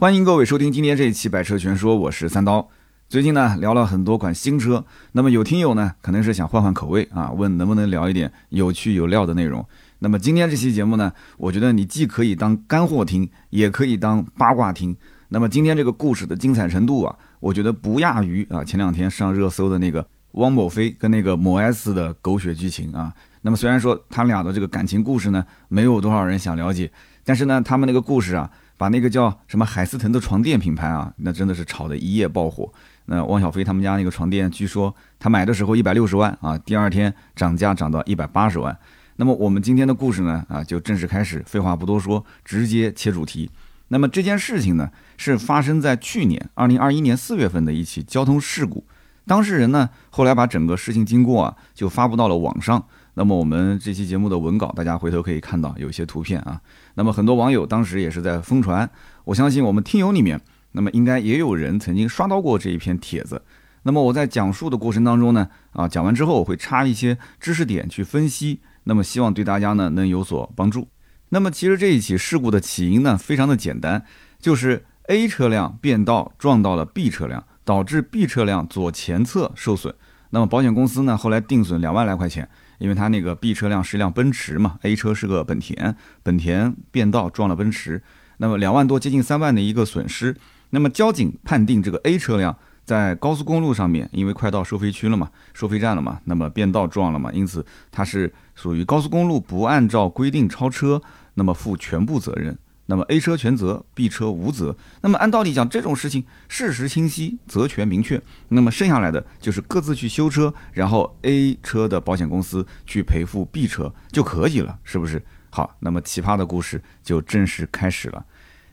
欢迎各位收听今天这一期《百车全说》，我是三刀。最近呢聊了很多款新车，那么有听友呢可能是想换换口味啊，问能不能聊一点有趣有料的内容。那么今天这期节目呢，我觉得你既可以当干货听，也可以当八卦听。那么今天这个故事的精彩程度啊，我觉得不亚于啊前两天上热搜的那个汪某飞跟那个某 S 的狗血剧情啊。那么虽然说他俩的这个感情故事呢，没有多少人想了解，但是呢，他们那个故事啊。把那个叫什么海思腾的床垫品牌啊，那真的是炒得一夜爆火。那汪小菲他们家那个床垫，据说他买的时候一百六十万啊，第二天涨价涨到一百八十万。那么我们今天的故事呢，啊，就正式开始。废话不多说，直接切主题。那么这件事情呢，是发生在去年二零二一年四月份的一起交通事故。当事人呢，后来把整个事情经过啊，就发布到了网上。那么我们这期节目的文稿，大家回头可以看到有一些图片啊。那么很多网友当时也是在疯传，我相信我们听友里面，那么应该也有人曾经刷到过这一篇帖子。那么我在讲述的过程当中呢，啊，讲完之后我会插一些知识点去分析，那么希望对大家呢能有所帮助。那么其实这一起事故的起因呢非常的简单，就是 A 车辆变道撞到了 B 车辆，导致 B 车辆左前侧受损。那么保险公司呢后来定损两万来块钱。因为他那个 B 车辆是一辆奔驰嘛，A 车是个本田，本田变道撞了奔驰，那么两万多接近三万的一个损失。那么交警判定这个 A 车辆在高速公路上面，因为快到收费区了嘛，收费站了嘛，那么变道撞了嘛，因此它是属于高速公路不按照规定超车，那么负全部责任。那么 A 车全责，B 车无责。那么按道理讲，这种事情事实清晰，责权明确。那么剩下来的就是各自去修车，然后 A 车的保险公司去赔付 B 车就可以了，是不是？好，那么奇葩的故事就正式开始了。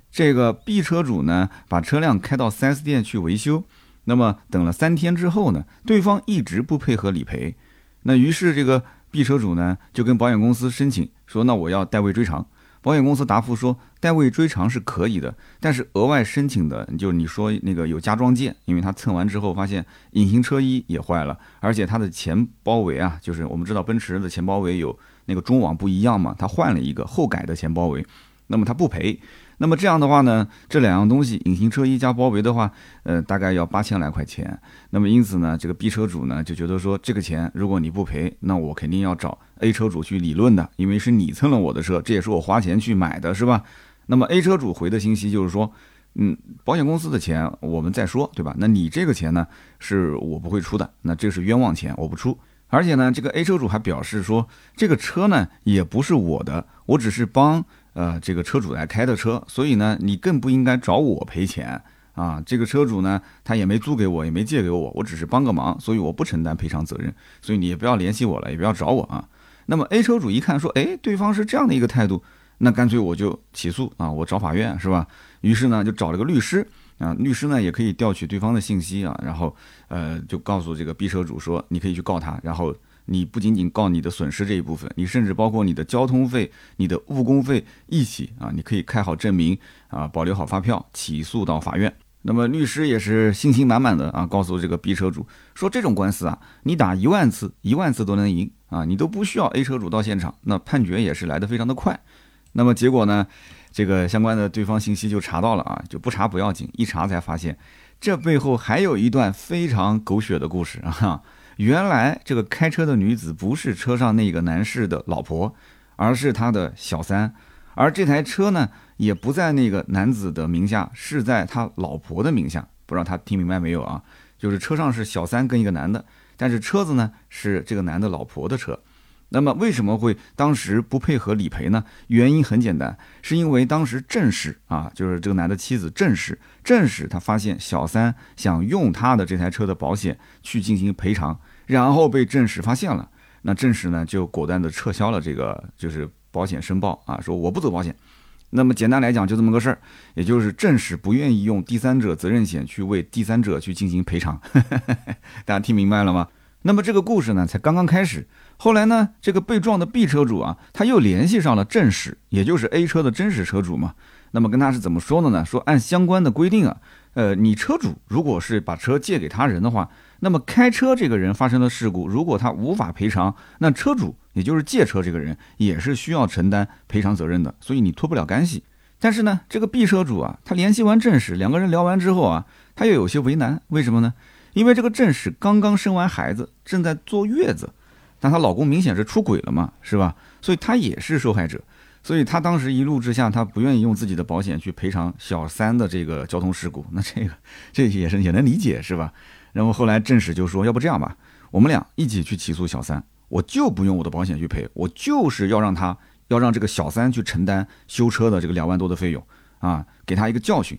这个 B 车主呢，把车辆开到 4S 店去维修，那么等了三天之后呢，对方一直不配合理赔。那于是这个 B 车主呢，就跟保险公司申请说，那我要代位追偿。保险公司答复说，代位追偿是可以的，但是额外申请的，就是你说那个有加装件，因为他蹭完之后发现隐形车衣也坏了，而且他的前包围啊，就是我们知道奔驰的前包围有那个中网不一样嘛，他换了一个后改的前包围，那么他不赔。那么这样的话呢，这两样东西，隐形车衣加包围的话，呃，大概要八千来块钱。那么因此呢，这个 B 车主呢就觉得说，这个钱如果你不赔，那我肯定要找 A 车主去理论的，因为是你蹭了我的车，这也是我花钱去买的，是吧？那么 A 车主回的信息就是说，嗯，保险公司的钱我们再说，对吧？那你这个钱呢，是我不会出的，那这是冤枉钱，我不出。而且呢，这个 A 车主还表示说，这个车呢也不是我的，我只是帮。呃，这个车主来开的车，所以呢，你更不应该找我赔钱啊。这个车主呢，他也没租给我，也没借给我，我只是帮个忙，所以我不承担赔偿责任。所以你也不要联系我了，也不要找我啊。那么 A 车主一看说，哎，对方是这样的一个态度，那干脆我就起诉啊，我找法院是吧？于是呢，就找了个律师啊，律师呢也可以调取对方的信息啊，然后呃，就告诉这个 B 车主说，你可以去告他，然后。你不仅仅告你的损失这一部分，你甚至包括你的交通费、你的误工费一起啊，你可以开好证明啊，保留好发票，起诉到法院。那么律师也是信心满满的啊，告诉这个 B 车主说，这种官司啊，你打一万次，一万次都能赢啊，你都不需要 A 车主到现场，那判决也是来得非常的快。那么结果呢，这个相关的对方信息就查到了啊，就不查不要紧，一查才发现，这背后还有一段非常狗血的故事啊。原来这个开车的女子不是车上那个男士的老婆，而是他的小三，而这台车呢也不在那个男子的名下，是在他老婆的名下。不知道他听明白没有啊？就是车上是小三跟一个男的，但是车子呢是这个男的老婆的车。那么为什么会当时不配合理赔呢？原因很简单，是因为当时郑氏啊，就是这个男的妻子郑氏，郑氏他发现小三想用他的这台车的保险去进行赔偿，然后被郑氏发现了，那郑氏呢就果断的撤销了这个就是保险申报啊，说我不走保险。那么简单来讲就这么个事儿，也就是郑氏不愿意用第三者责任险去为第三者去进行赔偿，大家听明白了吗？那么这个故事呢才刚刚开始。后来呢，这个被撞的 B 车主啊，他又联系上了郑氏，也就是 A 车的真实车主嘛。那么跟他是怎么说的呢？说按相关的规定啊，呃，你车主如果是把车借给他人的话，那么开车这个人发生了事故，如果他无法赔偿，那车主也就是借车这个人也是需要承担赔偿责任的，所以你脱不了干系。但是呢，这个 B 车主啊，他联系完郑史，两个人聊完之后啊，他又有些为难，为什么呢？因为这个郑史刚刚生完孩子，正在坐月子，但她老公明显是出轨了嘛，是吧？所以她也是受害者。所以她当时一怒之下，她不愿意用自己的保险去赔偿小三的这个交通事故。那这个这也是也能理解，是吧？然后后来郑史就说：“要不这样吧，我们俩一起去起诉小三，我就不用我的保险去赔，我就是要让他要让这个小三去承担修车的这个两万多的费用啊，给他一个教训。”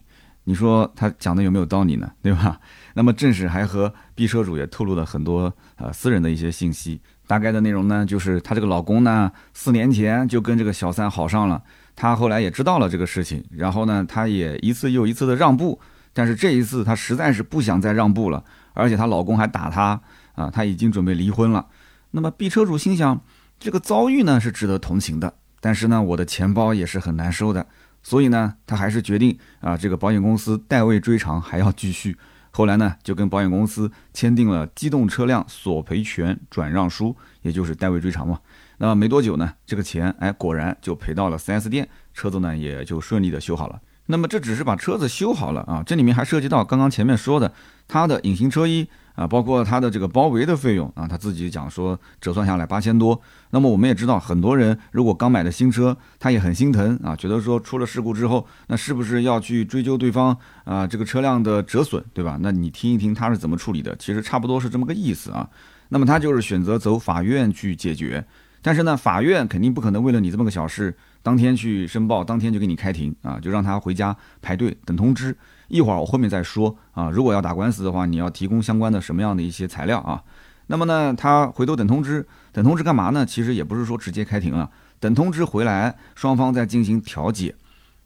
你说他讲的有没有道理呢？对吧？那么正史还和 B 车主也透露了很多呃私人的一些信息，大概的内容呢，就是她这个老公呢四年前就跟这个小三好上了，她后来也知道了这个事情，然后呢，她也一次又一次的让步，但是这一次她实在是不想再让步了，而且她老公还打她啊，她已经准备离婚了。那么 B 车主心想，这个遭遇呢是值得同情的，但是呢，我的钱包也是很难受的。所以呢，他还是决定啊，这个保险公司代位追偿还要继续。后来呢，就跟保险公司签订了机动车辆索赔权转让书，也就是代位追偿嘛。那么没多久呢，这个钱哎，果然就赔到了 4S 店，车子呢也就顺利的修好了。那么这只是把车子修好了啊，这里面还涉及到刚刚前面说的他的隐形车衣。啊，包括他的这个包围的费用啊，他自己讲说折算下来八千多。那么我们也知道，很多人如果刚买的新车，他也很心疼啊，觉得说出了事故之后，那是不是要去追究对方啊这个车辆的折损，对吧？那你听一听他是怎么处理的，其实差不多是这么个意思啊。那么他就是选择走法院去解决，但是呢，法院肯定不可能为了你这么个小事，当天去申报，当天就给你开庭啊，就让他回家排队等通知。一会儿我后面再说啊，如果要打官司的话，你要提供相关的什么样的一些材料啊？那么呢，他回头等通知，等通知干嘛呢？其实也不是说直接开庭了，等通知回来，双方再进行调解。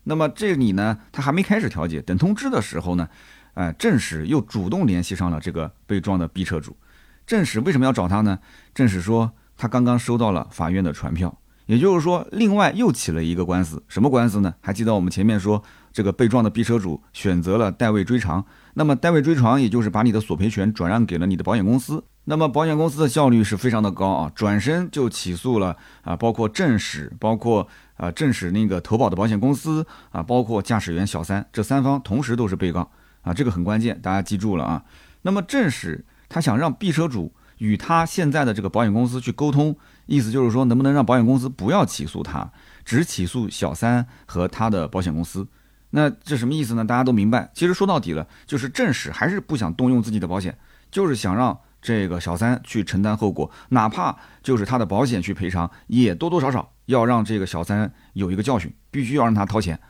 那么这里呢，他还没开始调解，等通知的时候呢，哎，郑史又主动联系上了这个被撞的 B 车主。郑史为什么要找他呢？郑史说他刚刚收到了法院的传票，也就是说，另外又起了一个官司。什么官司呢？还记得我们前面说。这个被撞的 B 车主选择了代位追偿，那么代位追偿也就是把你的索赔权转让给了你的保险公司，那么保险公司的效率是非常的高啊，转身就起诉了啊，包括正史，包括啊正史那个投保的保险公司啊，包括驾驶员小三这三方同时都是被告啊，这个很关键，大家记住了啊。那么正史他想让 B 车主与他现在的这个保险公司去沟通，意思就是说能不能让保险公司不要起诉他，只起诉小三和他的保险公司。那这什么意思呢？大家都明白。其实说到底了，就是正史还是不想动用自己的保险，就是想让这个小三去承担后果，哪怕就是他的保险去赔偿，也多多少少要让这个小三有一个教训，必须要让他掏钱。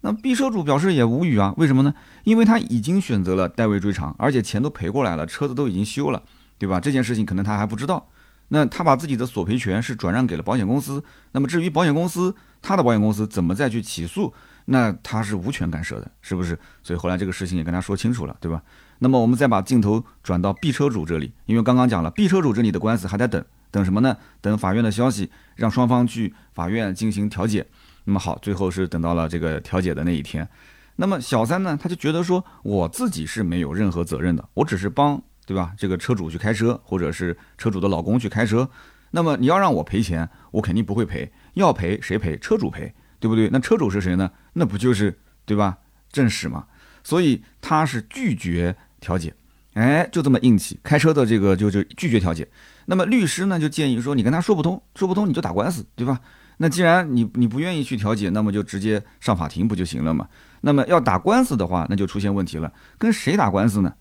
那 B 车主表示也无语啊，为什么呢？因为他已经选择了代位追偿，而且钱都赔过来了，车子都已经修了，对吧？这件事情可能他还不知道。那他把自己的索赔权是转让给了保险公司，那么至于保险公司，他的保险公司怎么再去起诉？那他是无权干涉的，是不是？所以后来这个事情也跟他说清楚了，对吧？那么我们再把镜头转到 B 车主这里，因为刚刚讲了，B 车主这里的官司还在等，等什么呢？等法院的消息，让双方去法院进行调解。那么好，最后是等到了这个调解的那一天。那么小三呢，他就觉得说，我自己是没有任何责任的，我只是帮，对吧？这个车主去开车，或者是车主的老公去开车。那么你要让我赔钱，我肯定不会赔，要赔谁赔？车主赔。对不对？那车主是谁呢？那不就是对吧？正史嘛，所以他是拒绝调解，哎，就这么硬气。开车的这个就就拒绝调解。那么律师呢就建议说，你跟他说不通，说不通你就打官司，对吧？那既然你你不愿意去调解，那么就直接上法庭不就行了嘛？那么要打官司的话，那就出现问题了。跟谁打官司呢？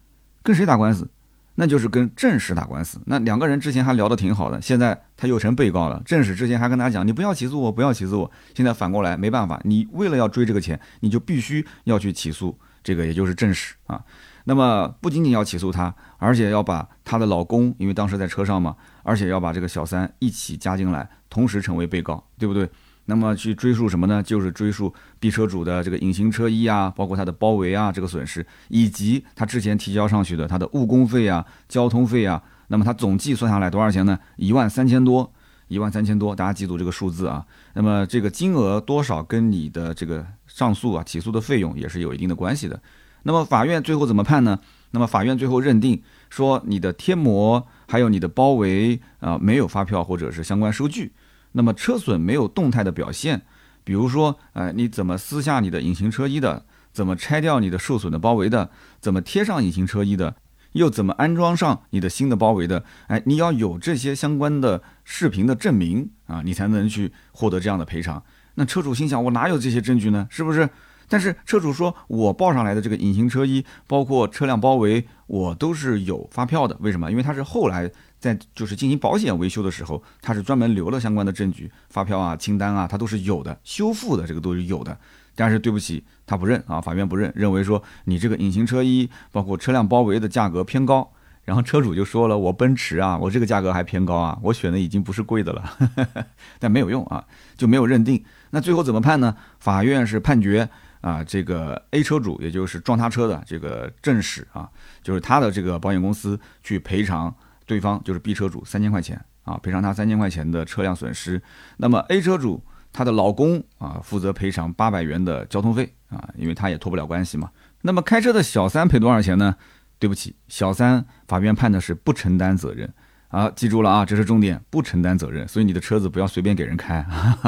跟谁打官司？那就是跟郑史打官司。那两个人之前还聊得挺好的，现在他又成被告了。郑史之前还跟他讲：“你不要起诉我，不要起诉我。”现在反过来，没办法，你为了要追这个钱，你就必须要去起诉这个，也就是郑史啊。那么不仅仅要起诉他，而且要把她的老公，因为当时在车上嘛，而且要把这个小三一起加进来，同时成为被告，对不对？那么去追溯什么呢？就是追溯 B 车主的这个隐形车衣啊，包括他的包围啊这个损失，以及他之前提交上去的他的误工费啊、交通费啊。那么他总计算下来多少钱呢？一万三千多，一万三千多，大家记住这个数字啊。那么这个金额多少跟你的这个上诉啊、起诉的费用也是有一定的关系的。那么法院最后怎么判呢？那么法院最后认定说你的贴膜还有你的包围啊没有发票或者是相关收据。那么车损没有动态的表现，比如说，呃，你怎么撕下你的隐形车衣的？怎么拆掉你的受损的包围的？怎么贴上隐形车衣的？又怎么安装上你的新的包围的？哎，你要有这些相关的视频的证明啊，你才能去获得这样的赔偿。那车主心想，我哪有这些证据呢？是不是？但是车主说，我报上来的这个隐形车衣，包括车辆包围，我都是有发票的。为什么？因为他是后来在就是进行保险维修的时候，他是专门留了相关的证据，发票啊、清单啊，他都是有的，修复的这个都是有的。但是对不起，他不认啊，法院不认，认为说你这个隐形车衣，包括车辆包围的价格偏高。然后车主就说了，我奔驰啊，我这个价格还偏高啊，我选的已经不是贵的了，但没有用啊，就没有认定。那最后怎么判呢？法院是判决。啊，这个 A 车主，也就是撞他车的这个正史啊，就是他的这个保险公司去赔偿对方，就是 B 车主三千块钱啊，赔偿他三千块钱的车辆损失。那么 A 车主他的老公啊，负责赔偿八百元的交通费啊，因为他也脱不了关系嘛。那么开车的小三赔多少钱呢？对不起，小三法院判的是不承担责任。啊，记住了啊，这是重点，不承担责任，所以你的车子不要随便给人开。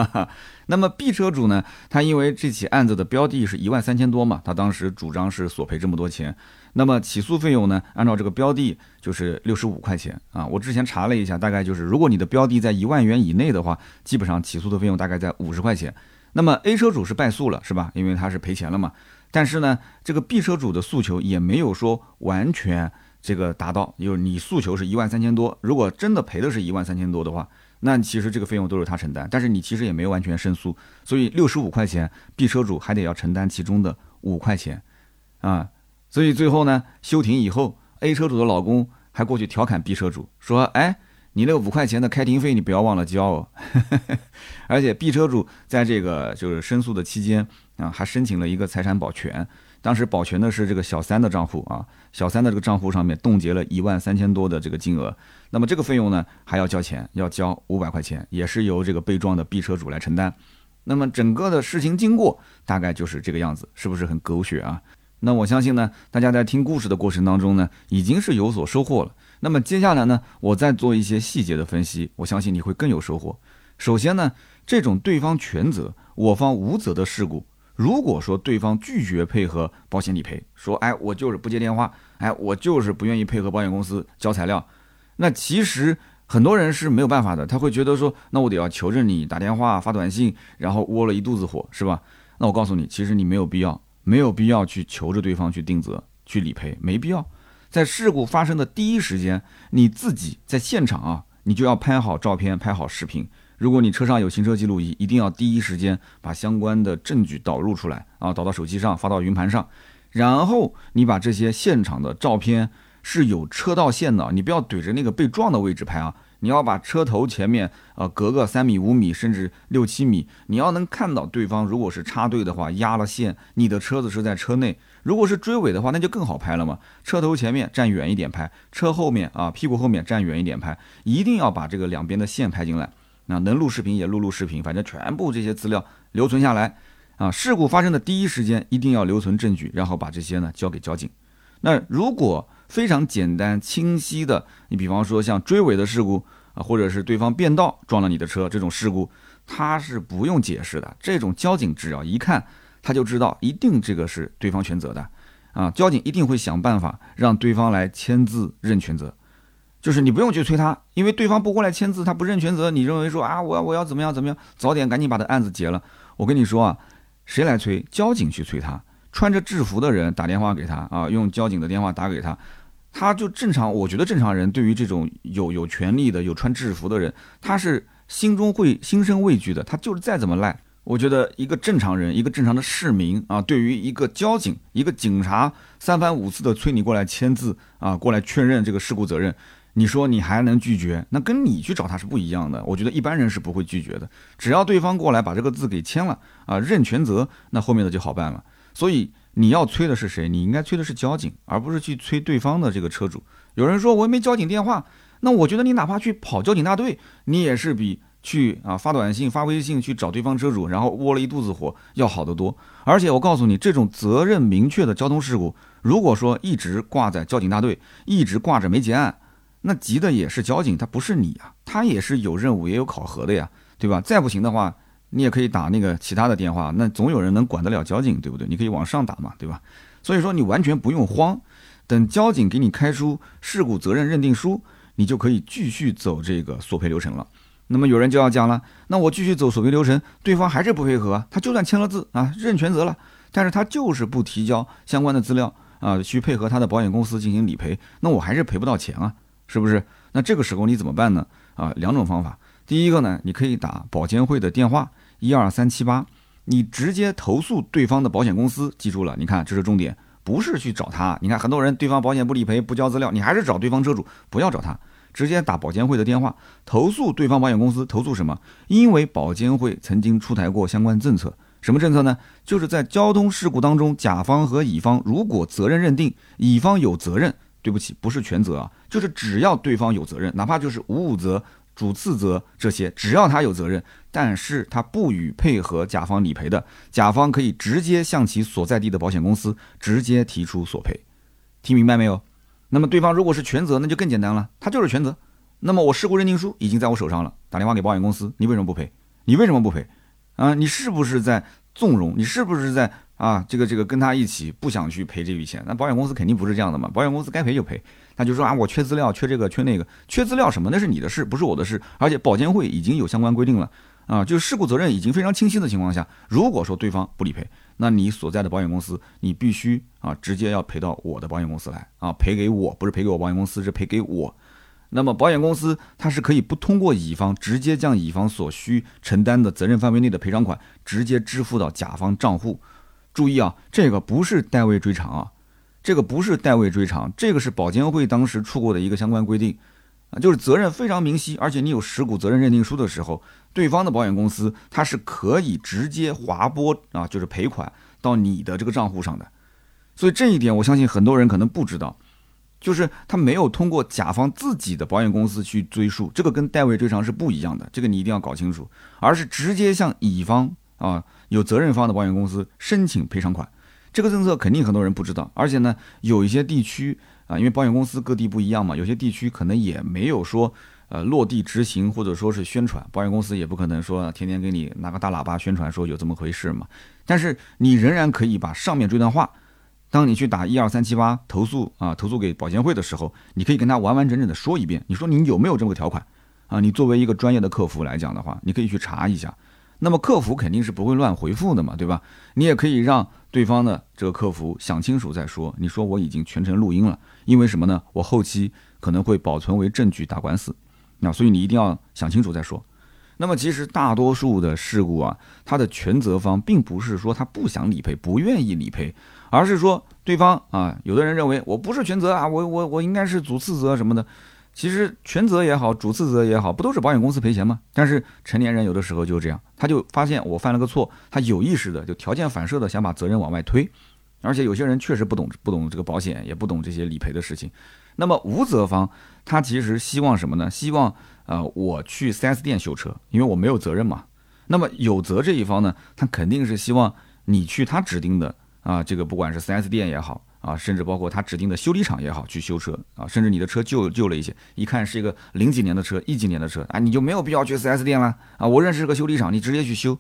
那么 B 车主呢，他因为这起案子的标的是一万三千多嘛，他当时主张是索赔这么多钱。那么起诉费用呢，按照这个标的就是六十五块钱啊。我之前查了一下，大概就是如果你的标的在一万元以内的话，基本上起诉的费用大概在五十块钱。那么 A 车主是败诉了，是吧？因为他是赔钱了嘛。但是呢，这个 B 车主的诉求也没有说完全。这个达到，就是你诉求是一万三千多，如果真的赔的是一万三千多的话，那其实这个费用都是他承担，但是你其实也没有完全胜诉，所以六十五块钱，B 车主还得要承担其中的五块钱，啊，所以最后呢，休庭以后，A 车主的老公还过去调侃 B 车主说，哎，你那五块钱的开庭费你不要忘了交哦，而且 B 车主在这个就是申诉的期间啊，还申请了一个财产保全。当时保全的是这个小三的账户啊，小三的这个账户上面冻结了一万三千多的这个金额，那么这个费用呢还要交钱，要交五百块钱，也是由这个被撞的 B 车主来承担。那么整个的事情经过大概就是这个样子，是不是很狗血啊？那我相信呢，大家在听故事的过程当中呢，已经是有所收获了。那么接下来呢，我再做一些细节的分析，我相信你会更有收获。首先呢，这种对方全责，我方无责的事故。如果说对方拒绝配合保险理赔，说哎我就是不接电话，哎我就是不愿意配合保险公司交材料，那其实很多人是没有办法的，他会觉得说那我得要求着你打电话发短信，然后窝了一肚子火是吧？那我告诉你，其实你没有必要，没有必要去求着对方去定责去理赔，没必要。在事故发生的第一时间，你自己在现场啊，你就要拍好照片，拍好视频。如果你车上有行车记录仪，一定要第一时间把相关的证据导入出来啊，导到手机上，发到云盘上，然后你把这些现场的照片是有车道线的，你不要怼着那个被撞的位置拍啊，你要把车头前面呃隔个三米、五米甚至六七米，你要能看到对方如果是插队的话压了线，你的车子是在车内，如果是追尾的话，那就更好拍了嘛，车头前面站远一点拍，车后面啊屁股后面站远一点拍，一定要把这个两边的线拍进来。那能录视频也录录视频，反正全部这些资料留存下来啊。事故发生的第一时间一定要留存证据，然后把这些呢交给交警。那如果非常简单清晰的，你比方说像追尾的事故啊，或者是对方变道撞了你的车这种事故，他是不用解释的。这种交警只要一看，他就知道一定这个是对方全责的啊。交警一定会想办法让对方来签字认全责。就是你不用去催他，因为对方不过来签字，他不认全责。你认为说啊，我要我要怎么样怎么样，早点赶紧把这案子结了。我跟你说啊，谁来催？交警去催他，穿着制服的人打电话给他啊，用交警的电话打给他，他就正常。我觉得正常人对于这种有有权利的、有穿制服的人，他是心中会心生畏惧的。他就是再怎么赖，我觉得一个正常人，一个正常的市民啊，对于一个交警、一个警察三番五次的催你过来签字啊，过来确认这个事故责任。你说你还能拒绝？那跟你去找他是不一样的。我觉得一般人是不会拒绝的。只要对方过来把这个字给签了啊，认全责，那后面的就好办了。所以你要催的是谁？你应该催的是交警，而不是去催对方的这个车主。有人说我没交警电话，那我觉得你哪怕去跑交警大队，你也是比去啊发短信、发微信去找对方车主，然后窝了一肚子火要好得多。而且我告诉你，这种责任明确的交通事故，如果说一直挂在交警大队，一直挂着没结案。那急的也是交警，他不是你啊，他也是有任务也有考核的呀，对吧？再不行的话，你也可以打那个其他的电话，那总有人能管得了交警，对不对？你可以往上打嘛，对吧？所以说你完全不用慌，等交警给你开出事故责任认定书，你就可以继续走这个索赔流程了。那么有人就要讲了，那我继续走索赔流程，对方还是不配合，他就算签了字啊，认全责了，但是他就是不提交相关的资料啊，去配合他的保险公司进行理赔，那我还是赔不到钱啊，是不是？那这个时候你怎么办呢？啊，两种方法，第一个呢，你可以打保监会的电话一二三七八，你直接投诉对方的保险公司，记住了，你看这是重点，不是去找他，你看很多人对方保险不理赔不交资料，你还是找对方车主，不要找他。直接打保监会的电话投诉对方保险公司，投诉什么？因为保监会曾经出台过相关政策，什么政策呢？就是在交通事故当中，甲方和乙方如果责任认定，乙方有责任，对不起，不是全责啊，就是只要对方有责任，哪怕就是无责、主次责这些，只要他有责任，但是他不予配合甲方理赔的，甲方可以直接向其所在地的保险公司直接提出索赔，听明白没有？那么对方如果是全责，那就更简单了，他就是全责。那么我事故认定书已经在我手上了，打电话给保险公司，你为什么不赔？你为什么不赔？啊，你是不是在纵容？你是不是在啊？这个这个跟他一起不想去赔这笔钱？那保险公司肯定不是这样的嘛，保险公司该赔就赔，他就说啊，我缺资料，缺这个缺那个，缺资料什么？那是你的事，不是我的事。而且保监会已经有相关规定了啊，就是事故责任已经非常清晰的情况下，如果说对方不理赔。那你所在的保险公司，你必须啊直接要赔到我的保险公司来啊，赔给我，不是赔给我保险公司，是赔给我。那么保险公司它是可以不通过乙方，直接将乙方所需承担的责任范围内的赔偿款直接支付到甲方账户。注意啊，这个不是代位追偿啊，这个不是代位追偿，这个是保监会当时出过的一个相关规定。啊，就是责任非常明晰，而且你有事故责任认定书的时候，对方的保险公司它是可以直接划拨啊，就是赔款到你的这个账户上的。所以这一点，我相信很多人可能不知道，就是他没有通过甲方自己的保险公司去追诉，这个跟代位追偿是不一样的，这个你一定要搞清楚，而是直接向乙方啊有责任方的保险公司申请赔偿款。这个政策肯定很多人不知道，而且呢，有一些地区。啊，因为保险公司各地不一样嘛，有些地区可能也没有说，呃，落地执行或者说是宣传，保险公司也不可能说天天给你拿个大喇叭宣传说有这么回事嘛。但是你仍然可以把上面这段话，当你去打一二三七八投诉啊，投诉给保监会的时候，你可以跟他完完整整的说一遍，你说你有没有这么个条款啊？你作为一个专业的客服来讲的话，你可以去查一下。那么客服肯定是不会乱回复的嘛，对吧？你也可以让对方的这个客服想清楚再说。你说我已经全程录音了，因为什么呢？我后期可能会保存为证据打官司，那所以你一定要想清楚再说。那么其实大多数的事故啊，它的全责方并不是说他不想理赔、不愿意理赔，而是说对方啊，有的人认为我不是全责啊，我我我应该是主次责什么的。其实全责也好，主次责也好，不都是保险公司赔钱吗？但是成年人有的时候就这样，他就发现我犯了个错，他有意识的就条件反射的想把责任往外推，而且有些人确实不懂不懂这个保险，也不懂这些理赔的事情。那么无责方他其实希望什么呢？希望呃我去 4S 店修车，因为我没有责任嘛。那么有责这一方呢，他肯定是希望你去他指定的啊，这个不管是 4S 店也好。啊，甚至包括他指定的修理厂也好，去修车啊，甚至你的车旧旧了一些，一看是一个零几年的车，一几年的车啊，你就没有必要去 4S 店了啊。我认识个修理厂，你直接去修，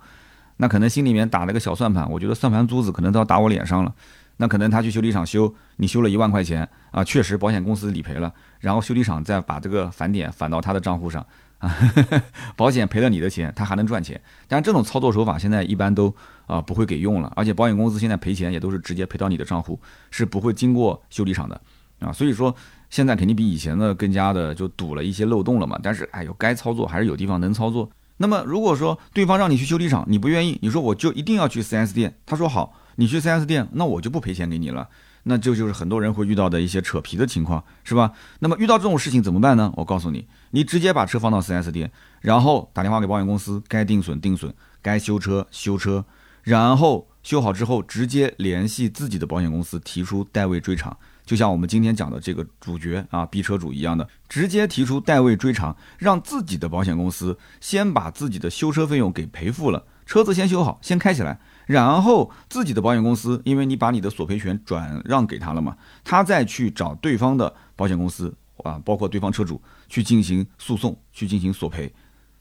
那可能心里面打了个小算盘，我觉得算盘珠子可能都要打我脸上了。那可能他去修理厂修，你修了一万块钱啊，确实保险公司理赔了，然后修理厂再把这个返点返到他的账户上啊，保险赔了你的钱，他还能赚钱。但这种操作手法现在一般都。啊，不会给用了，而且保险公司现在赔钱也都是直接赔到你的账户，是不会经过修理厂的啊。所以说现在肯定比以前的更加的就堵了一些漏洞了嘛。但是哎呦，该操作还是有地方能操作。那么如果说对方让你去修理厂，你不愿意，你说我就一定要去 4S 店，他说好，你去 4S 店，那我就不赔钱给你了。那这就是很多人会遇到的一些扯皮的情况，是吧？那么遇到这种事情怎么办呢？我告诉你，你直接把车放到 4S 店，然后打电话给保险公司，该定损定损，该修车修车。然后修好之后，直接联系自己的保险公司提出代位追偿，就像我们今天讲的这个主角啊，B 车主一样的，直接提出代位追偿，让自己的保险公司先把自己的修车费用给赔付了，车子先修好，先开起来，然后自己的保险公司，因为你把你的索赔权转让给他了嘛，他再去找对方的保险公司啊，包括对方车主去进行诉讼，去进行索赔。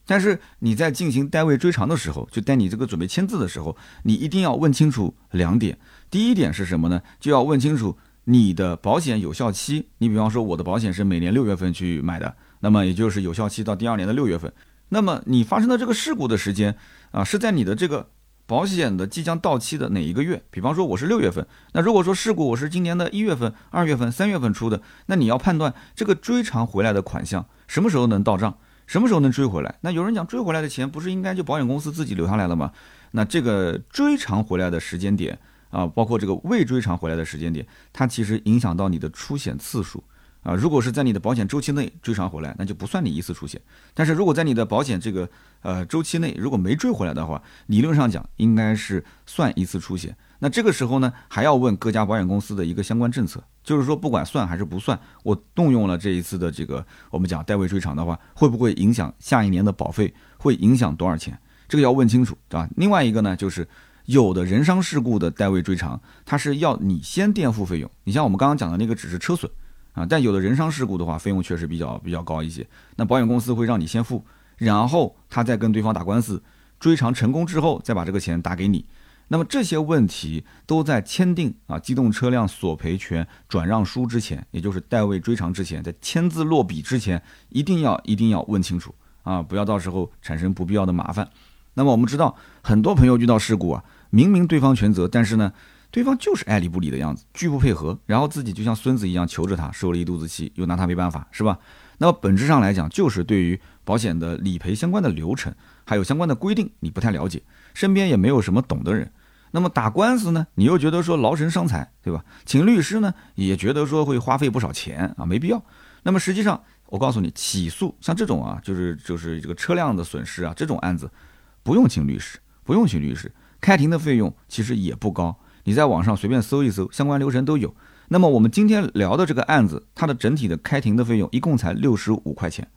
但是你在进行代位追偿的时候，就在你这个准备签字的时候，你一定要问清楚两点。第一点是什么呢？就要问清楚你的保险有效期。你比方说我的保险是每年六月份去买的，那么也就是有效期到第二年的六月份。那么你发生的这个事故的时间啊，是在你的这个保险的即将到期的哪一个月？比方说我是六月份，那如果说事故我是今年的一月份、二月份、三月份出的，那你要判断这个追偿回来的款项什么时候能到账，什么时候能追回来？那有人讲追回来的钱不是应该就保险公司自己留下来了吗？那这个追偿回来的时间点啊，包括这个未追偿回来的时间点，它其实影响到你的出险次数。啊，如果是在你的保险周期内追偿回来，那就不算你一次出险。但是如果在你的保险这个呃周期内如果没追回来的话，理论上讲应该是算一次出险。那这个时候呢，还要问各家保险公司的一个相关政策，就是说不管算还是不算，我动用了这一次的这个我们讲代位追偿的话，会不会影响下一年的保费？会影响多少钱？这个要问清楚，对吧？另外一个呢，就是有的人伤事故的代位追偿，它是要你先垫付费用。你像我们刚刚讲的那个只是车损。啊，但有的人伤事故的话，费用确实比较比较高一些。那保险公司会让你先付，然后他再跟对方打官司，追偿成功之后再把这个钱打给你。那么这些问题都在签订啊机动车辆索赔权转让书之前，也就是代位追偿之前，在签字落笔之前，一定要一定要问清楚啊，不要到时候产生不必要的麻烦。那么我们知道，很多朋友遇到事故啊，明明对方全责，但是呢。对方就是爱理不理的样子，拒不配合，然后自己就像孙子一样求着他，受了一肚子气，又拿他没办法，是吧？那么本质上来讲，就是对于保险的理赔相关的流程，还有相关的规定，你不太了解，身边也没有什么懂的人。那么打官司呢，你又觉得说劳神伤财，对吧？请律师呢，也觉得说会花费不少钱啊，没必要。那么实际上，我告诉你，起诉像这种啊，就是就是这个车辆的损失啊，这种案子，不用请律师，不用请律师，开庭的费用其实也不高。你在网上随便搜一搜，相关流程都有。那么我们今天聊的这个案子，它的整体的开庭的费用一共才六十五块钱，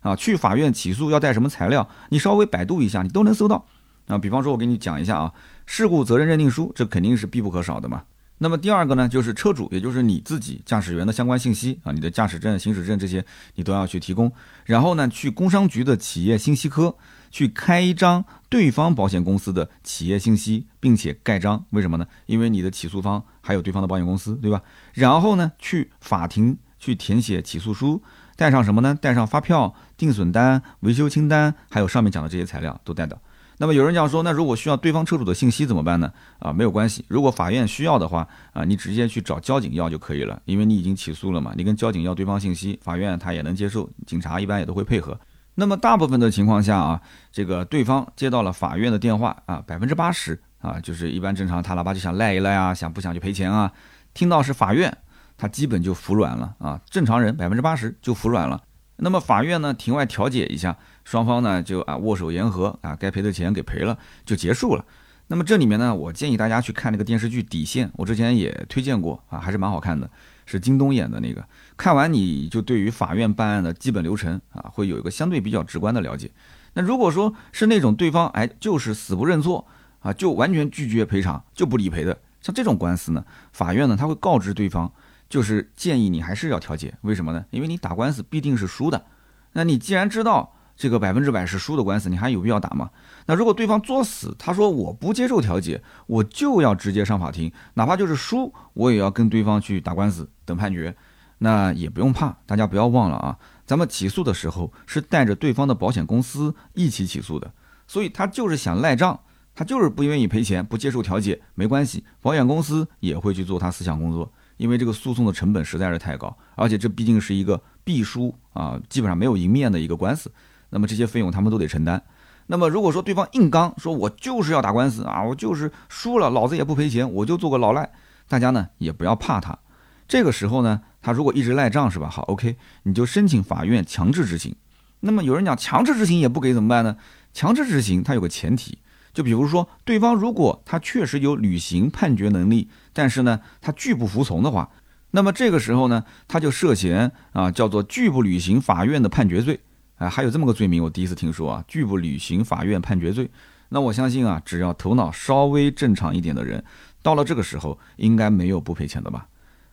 啊，去法院起诉要带什么材料？你稍微百度一下，你都能搜到。啊，比方说，我给你讲一下啊，事故责任认定书，这肯定是必不可少的嘛。那么第二个呢，就是车主，也就是你自己驾驶员的相关信息啊，你的驾驶证、行驶证这些，你都要去提供。然后呢，去工商局的企业信息科。去开一张对方保险公司的企业信息，并且盖章，为什么呢？因为你的起诉方还有对方的保险公司，对吧？然后呢，去法庭去填写起诉书，带上什么呢？带上发票、定损单、维修清单，还有上面讲的这些材料都带到。那么有人讲说，那如果需要对方车主的信息怎么办呢？啊，没有关系，如果法院需要的话，啊，你直接去找交警要就可以了，因为你已经起诉了嘛，你跟交警要对方信息，法院他也能接受，警察一般也都会配合。那么大部分的情况下啊，这个对方接到了法院的电话啊，百分之八十啊，就是一般正常，他哪怕就想赖一赖啊，想不想去赔钱啊，听到是法院，他基本就服软了啊。正常人百分之八十就服软了。那么法院呢，庭外调解一下，双方呢就啊握手言和啊，该赔的钱给赔了就结束了。那么这里面呢，我建议大家去看那个电视剧《底线》，我之前也推荐过啊，还是蛮好看的。是京东演的那个，看完你就对于法院办案的基本流程啊，会有一个相对比较直观的了解。那如果说是那种对方哎就是死不认错啊，就完全拒绝赔偿就不理赔的，像这种官司呢，法院呢他会告知对方，就是建议你还是要调解。为什么呢？因为你打官司必定是输的。那你既然知道。这个百分之百是输的官司，你还有必要打吗？那如果对方作死，他说我不接受调解，我就要直接上法庭，哪怕就是输，我也要跟对方去打官司等判决，那也不用怕。大家不要忘了啊，咱们起诉的时候是带着对方的保险公司一起起诉的，所以他就是想赖账，他就是不愿意赔钱，不接受调解，没关系，保险公司也会去做他思想工作，因为这个诉讼的成本实在是太高，而且这毕竟是一个必输啊，基本上没有赢面的一个官司。那么这些费用他们都得承担。那么如果说对方硬刚，说我就是要打官司啊，我就是输了，老子也不赔钱，我就做个老赖。大家呢也不要怕他。这个时候呢，他如果一直赖账是吧？好，OK，你就申请法院强制执行。那么有人讲强制执行也不给怎么办呢？强制执行它有个前提，就比如说对方如果他确实有履行判决能力，但是呢他拒不服从的话，那么这个时候呢他就涉嫌啊叫做拒不履行法院的判决罪。啊，还有这么个罪名，我第一次听说啊，拒不履行法院判决罪。那我相信啊，只要头脑稍微正常一点的人，到了这个时候，应该没有不赔钱的吧？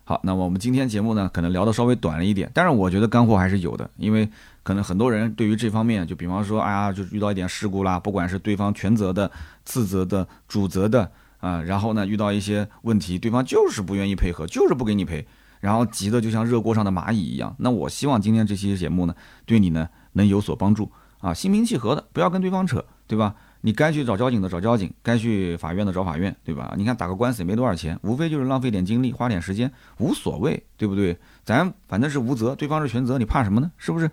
好，那么我们今天节目呢，可能聊的稍微短了一点，但是我觉得干货还是有的，因为可能很多人对于这方面，就比方说，哎呀，就遇到一点事故啦，不管是对方全责的、次责的、主责的啊，然后呢遇到一些问题，对方就是不愿意配合，就是不给你赔，然后急得就像热锅上的蚂蚁一样。那我希望今天这期节目呢，对你呢能有所帮助啊，心平气和的，不要跟对方扯，对吧？你该去找交警的找交警，该去法院的找法院，对吧？你看打个官司也没多少钱，无非就是浪费点精力，花点时间，无所谓，对不对？咱反正是无责，对方是全责，你怕什么呢？是不是？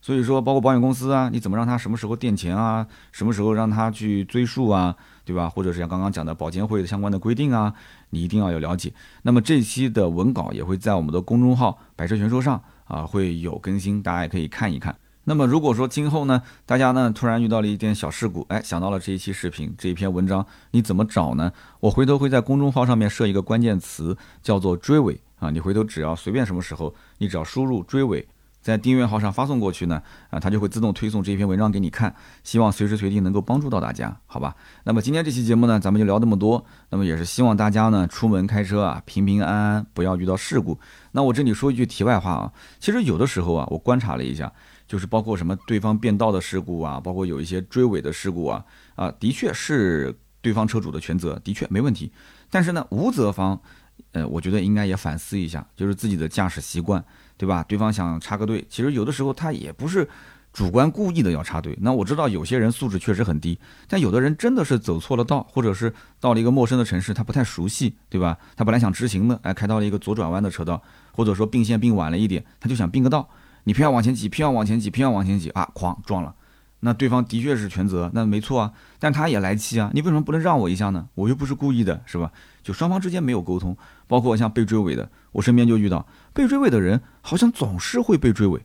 所以说，包括保险公司啊，你怎么让他什么时候垫钱啊？什么时候让他去追诉啊？对吧？或者是像刚刚讲的保监会的相关的规定啊，你一定要有了解。那么这期的文稿也会在我们的公众号“百车全说”上啊会有更新，大家也可以看一看。那么如果说今后呢，大家呢突然遇到了一点小事故，哎，想到了这一期视频这一篇文章，你怎么找呢？我回头会在公众号上面设一个关键词，叫做追尾啊，你回头只要随便什么时候，你只要输入追尾，在订阅号上发送过去呢，啊，它就会自动推送这篇文章给你看，希望随时随地能够帮助到大家，好吧？那么今天这期节目呢，咱们就聊这么多，那么也是希望大家呢出门开车啊平平安安，不要遇到事故。那我这里说一句题外话啊，其实有的时候啊，我观察了一下。就是包括什么对方变道的事故啊，包括有一些追尾的事故啊，啊，的确是对方车主的全责，的确没问题。但是呢，无责方，呃，我觉得应该也反思一下，就是自己的驾驶习惯，对吧？对方想插个队，其实有的时候他也不是主观故意的要插队。那我知道有些人素质确实很低，但有的人真的是走错了道，或者是到了一个陌生的城市，他不太熟悉，对吧？他本来想直行的，哎，开到了一个左转弯的车道，或者说并线并晚了一点，他就想并个道。你偏要往前挤，偏要往前挤，偏要往前挤啊！哐撞了，那对方的确是全责，那没错啊。但他也来气啊，你为什么不能让我一下呢？我又不是故意的，是吧？就双方之间没有沟通，包括像被追尾的，我身边就遇到被追尾的人，好像总是会被追尾。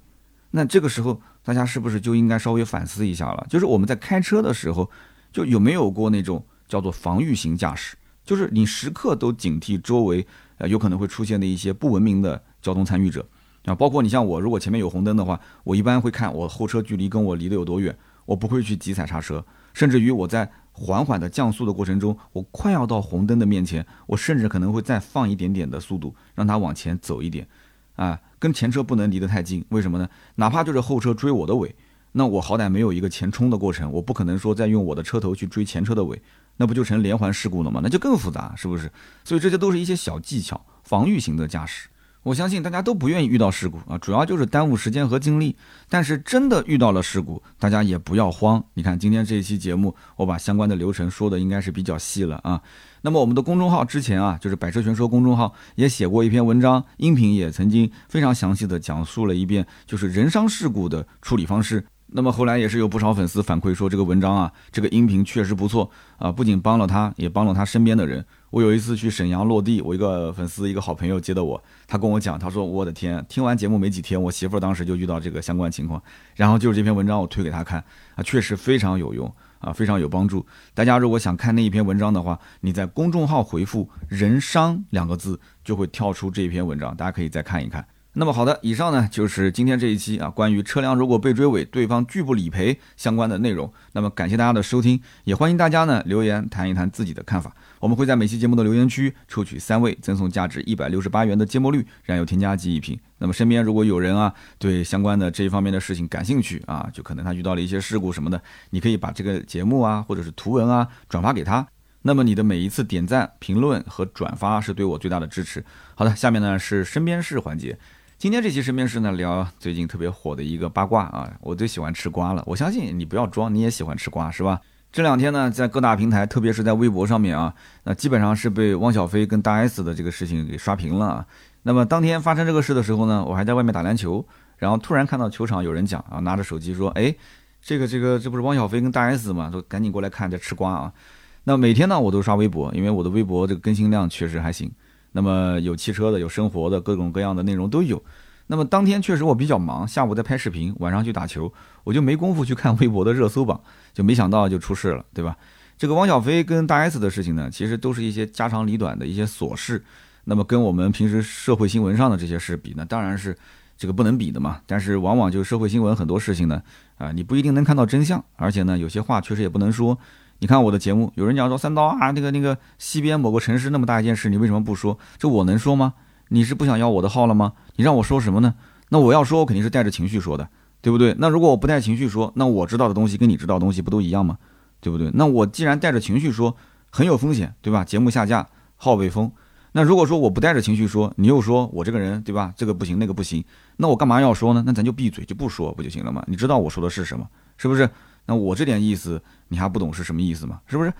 那这个时候，大家是不是就应该稍微反思一下了？就是我们在开车的时候，就有没有过那种叫做防御型驾驶，就是你时刻都警惕周围呃有可能会出现的一些不文明的交通参与者。啊，包括你像我，如果前面有红灯的话，我一般会看我后车距离跟我离得有多远，我不会去急踩刹车，甚至于我在缓缓的降速的过程中，我快要到红灯的面前，我甚至可能会再放一点点的速度，让它往前走一点，啊，跟前车不能离得太近，为什么呢？哪怕就是后车追我的尾，那我好歹没有一个前冲的过程，我不可能说再用我的车头去追前车的尾，那不就成连环事故了吗？那就更复杂，是不是？所以这些都是一些小技巧，防御型的驾驶。我相信大家都不愿意遇到事故啊，主要就是耽误时间和精力。但是真的遇到了事故，大家也不要慌。你看今天这一期节目，我把相关的流程说的应该是比较细了啊。那么我们的公众号之前啊，就是百车全说公众号也写过一篇文章，音频也曾经非常详细的讲述了一遍，就是人伤事故的处理方式。那么后来也是有不少粉丝反馈说，这个文章啊，这个音频确实不错啊，不仅帮了他，也帮了他身边的人。我有一次去沈阳落地，我一个粉丝，一个好朋友接的我，他跟我讲，他说我的天，听完节目没几天，我媳妇儿当时就遇到这个相关情况，然后就是这篇文章我推给他看啊，确实非常有用啊，非常有帮助。大家如果想看那一篇文章的话，你在公众号回复“人伤”两个字，就会跳出这篇文章，大家可以再看一看。那么好的，以上呢就是今天这一期啊，关于车辆如果被追尾，对方拒不理赔相关的内容。那么感谢大家的收听，也欢迎大家呢留言谈一谈自己的看法。我们会在每期节目的留言区抽取三位，赠送价值一百六十八元的芥末绿燃油添加剂一瓶。那么身边如果有人啊对相关的这一方面的事情感兴趣啊，就可能他遇到了一些事故什么的，你可以把这个节目啊或者是图文啊转发给他。那么你的每一次点赞、评论和转发是对我最大的支持。好的，下面呢是身边事环节。今天这期身边事呢，聊最近特别火的一个八卦啊，我最喜欢吃瓜了。我相信你不要装，你也喜欢吃瓜是吧？这两天呢，在各大平台，特别是在微博上面啊，那基本上是被汪小菲跟大 S 的这个事情给刷屏了。那么当天发生这个事的时候呢，我还在外面打篮球，然后突然看到球场有人讲啊，拿着手机说，哎，这个这个这不是汪小菲跟大 S 吗？说赶紧过来看，在吃瓜啊。那每天呢，我都刷微博，因为我的微博这个更新量确实还行。那么有汽车的，有生活的，各种各样的内容都有。那么当天确实我比较忙，下午在拍视频，晚上去打球，我就没工夫去看微博的热搜榜，就没想到就出事了，对吧？这个汪小菲跟大 S 的事情呢，其实都是一些家长里短的一些琐事。那么跟我们平时社会新闻上的这些事比呢，当然是这个不能比的嘛。但是往往就社会新闻很多事情呢，啊，你不一定能看到真相，而且呢，有些话确实也不能说。你看我的节目，有人讲说三刀啊，那个那个西边某个城市那么大一件事，你为什么不说？这我能说吗？你是不想要我的号了吗？你让我说什么呢？那我要说，我肯定是带着情绪说的，对不对？那如果我不带情绪说，那我知道的东西跟你知道的东西不都一样吗？对不对？那我既然带着情绪说，很有风险，对吧？节目下架，号被封。那如果说我不带着情绪说，你又说我这个人，对吧？这个不行，那个不行，那我干嘛要说呢？那咱就闭嘴，就不说不就行了吗？你知道我说的是什么，是不是？那我这点意思你还不懂是什么意思吗？是不是？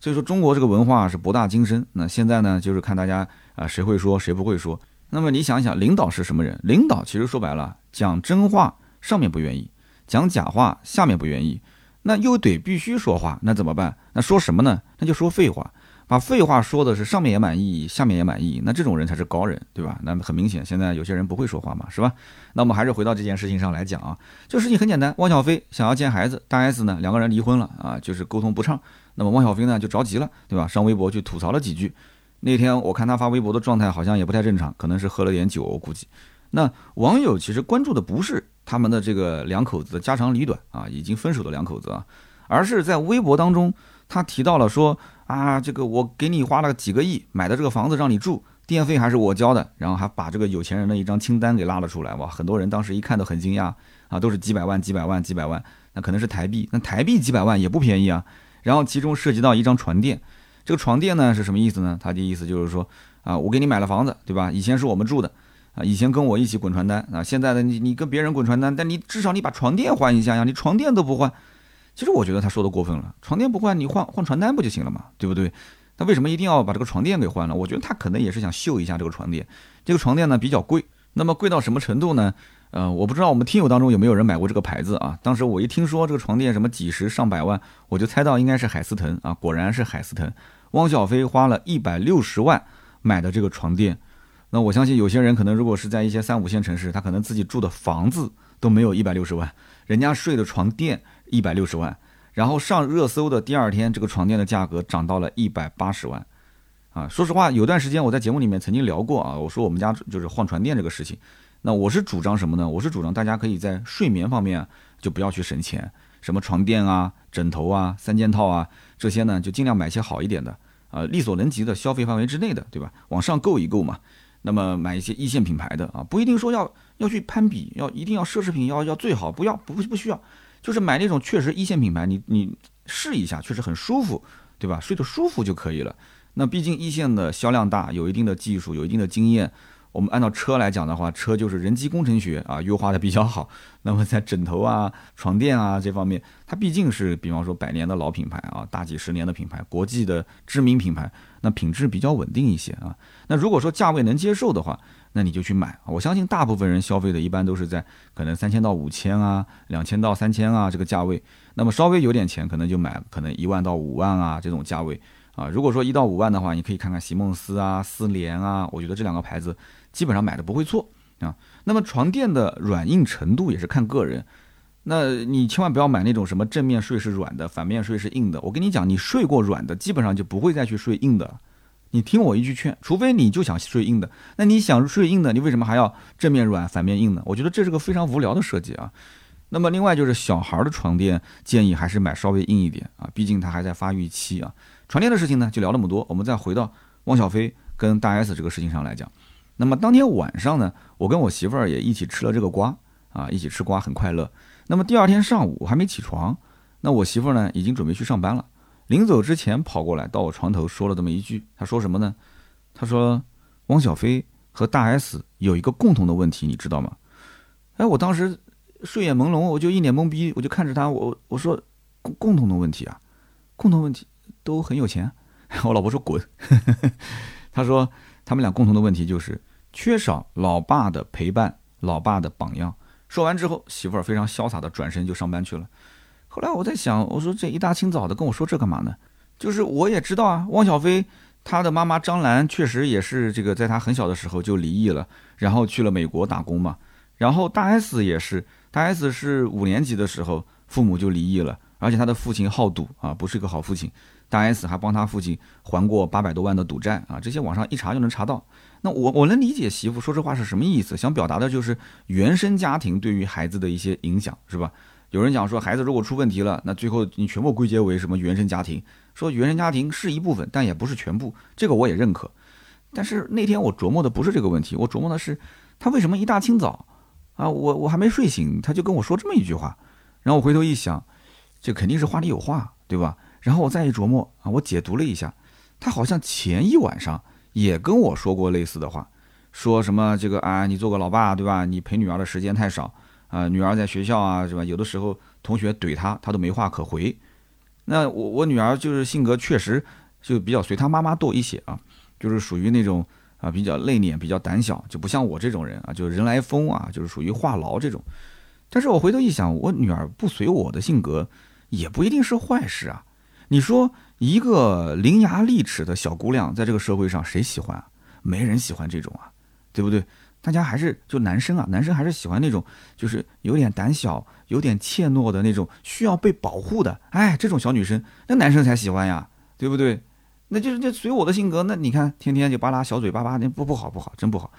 所以说中国这个文化是博大精深。那现在呢，就是看大家啊，谁会说，谁不会说。那么你想一想，领导是什么人？领导其实说白了，讲真话上面不愿意，讲假话下面不愿意，那又得必须说话，那怎么办？那说什么呢？那就说废话，把废话说的是上面也满意，下面也满意，那这种人才是高人，对吧？那很明显，现在有些人不会说话嘛，是吧？那我们还是回到这件事情上来讲啊，这事情很简单，汪小菲想要见孩子，大 S 呢两个人离婚了啊，就是沟通不畅，那么汪小菲呢就着急了，对吧？上微博去吐槽了几句。那天我看他发微博的状态好像也不太正常，可能是喝了点酒，我估计。那网友其实关注的不是他们的这个两口子的家长里短啊，已经分手的两口子啊，而是在微博当中他提到了说啊，这个我给你花了几个亿买的这个房子让你住，电费还是我交的，然后还把这个有钱人的一张清单给拉了出来，哇，很多人当时一看都很惊讶啊，都是几百万、几百万、几百万，那可能是台币，那台币几百万也不便宜啊。然后其中涉及到一张床垫。这个床垫呢是什么意思呢？他的意思就是说，啊，我给你买了房子，对吧？以前是我们住的，啊，以前跟我一起滚传单，啊，现在呢，你你跟别人滚传单，但你至少你把床垫换一下呀，你床垫都不换，其实我觉得他说的过分了，床垫不换，你换换床单不就行了嘛，对不对？他为什么一定要把这个床垫给换了？我觉得他可能也是想秀一下这个床垫，这个床垫呢比较贵，那么贵到什么程度呢？呃，我不知道我们听友当中有没有人买过这个牌子啊？当时我一听说这个床垫什么几十上百万，我就猜到应该是海思腾啊，果然是海思腾。汪小菲花了一百六十万买的这个床垫，那我相信有些人可能如果是在一些三五线城市，他可能自己住的房子都没有一百六十万，人家睡的床垫一百六十万，然后上热搜的第二天，这个床垫的价格涨到了一百八十万，啊，说实话，有段时间我在节目里面曾经聊过啊，我说我们家就是换床垫这个事情，那我是主张什么呢？我是主张大家可以在睡眠方面就不要去省钱，什么床垫啊、枕头啊、三件套啊。这些呢，就尽量买些好一点的，啊，力所能及的消费范围之内的，对吧？往上够一够嘛。那么买一些一线品牌的啊，不一定说要要去攀比，要一定要奢侈品要要最好，不要不不需要，就是买那种确实一线品牌，你你试一下，确实很舒服，对吧？睡得舒服就可以了。那毕竟一线的销量大，有一定的技术，有一定的经验。我们按照车来讲的话，车就是人机工程学啊，优化的比较好。那么在枕头啊、床垫啊这方面，它毕竟是比方说百年的老品牌啊，大几十年的品牌，国际的知名品牌，那品质比较稳定一些啊。那如果说价位能接受的话，那你就去买。我相信大部分人消费的一般都是在可能三千到五千啊，两千到三千啊这个价位。那么稍微有点钱，可能就买可能一万到五万啊这种价位啊。如果说一到五万的话，你可以看看席梦思啊、思联啊，我觉得这两个牌子。基本上买的不会错啊。那么床垫的软硬程度也是看个人。那你千万不要买那种什么正面睡是软的，反面睡是硬的。我跟你讲，你睡过软的，基本上就不会再去睡硬的。你听我一句劝，除非你就想睡硬的。那你想睡硬的，你为什么还要正面软反面硬呢？我觉得这是个非常无聊的设计啊。那么另外就是小孩的床垫，建议还是买稍微硬一点啊，毕竟他还在发育期啊。床垫的事情呢，就聊那么多。我们再回到汪小菲跟大 S 这个事情上来讲。那么当天晚上呢，我跟我媳妇儿也一起吃了这个瓜啊，一起吃瓜很快乐。那么第二天上午我还没起床，那我媳妇儿呢已经准备去上班了。临走之前跑过来到我床头说了这么一句，他说什么呢？他说汪小菲和大 S 有一个共同的问题，你知道吗？哎，我当时睡眼朦胧，我就一脸懵逼，我就看着他，我我说共同的问题啊，共同问题都很有钱。我老婆说滚，他说他们俩共同的问题就是。缺少老爸的陪伴，老爸的榜样。说完之后，媳妇儿非常潇洒的转身就上班去了。后来我在想，我说这一大清早的跟我说这干嘛呢？就是我也知道啊，汪小菲他的妈妈张兰确实也是这个，在他很小的时候就离异了，然后去了美国打工嘛。然后大 S 也是，大 S 是五年级的时候父母就离异了，而且他的父亲好赌啊，不是一个好父亲。大 S 还帮他父亲还过八百多万的赌债啊，这些网上一查就能查到。那我我能理解媳妇说这话是什么意思，想表达的就是原生家庭对于孩子的一些影响，是吧？有人讲说孩子如果出问题了，那最后你全部归结为什么原生家庭？说原生家庭是一部分，但也不是全部，这个我也认可。但是那天我琢磨的不是这个问题，我琢磨的是他为什么一大清早啊，我我还没睡醒，他就跟我说这么一句话。然后我回头一想，这肯定是话里有话，对吧？然后我再一琢磨啊，我解读了一下，他好像前一晚上也跟我说过类似的话，说什么这个啊，你做个老爸对吧？你陪女儿的时间太少啊，女儿在学校啊是吧？有的时候同学怼她，她都没话可回。那我我女儿就是性格确实就比较随她妈妈多一些啊，就是属于那种啊比较内敛、比较胆小，就不像我这种人啊，就是人来疯啊，就是属于话痨这种。但是我回头一想，我女儿不随我的性格，也不一定是坏事啊。你说一个伶牙俐齿的小姑娘，在这个社会上谁喜欢啊？没人喜欢这种啊，对不对？大家还是就男生啊，男生还是喜欢那种就是有点胆小、有点怯懦的那种，需要被保护的。哎，这种小女生，那男生才喜欢呀，对不对？那就是这随我的性格，那你看天天就巴拉小嘴巴巴，那不不好不好，真不好。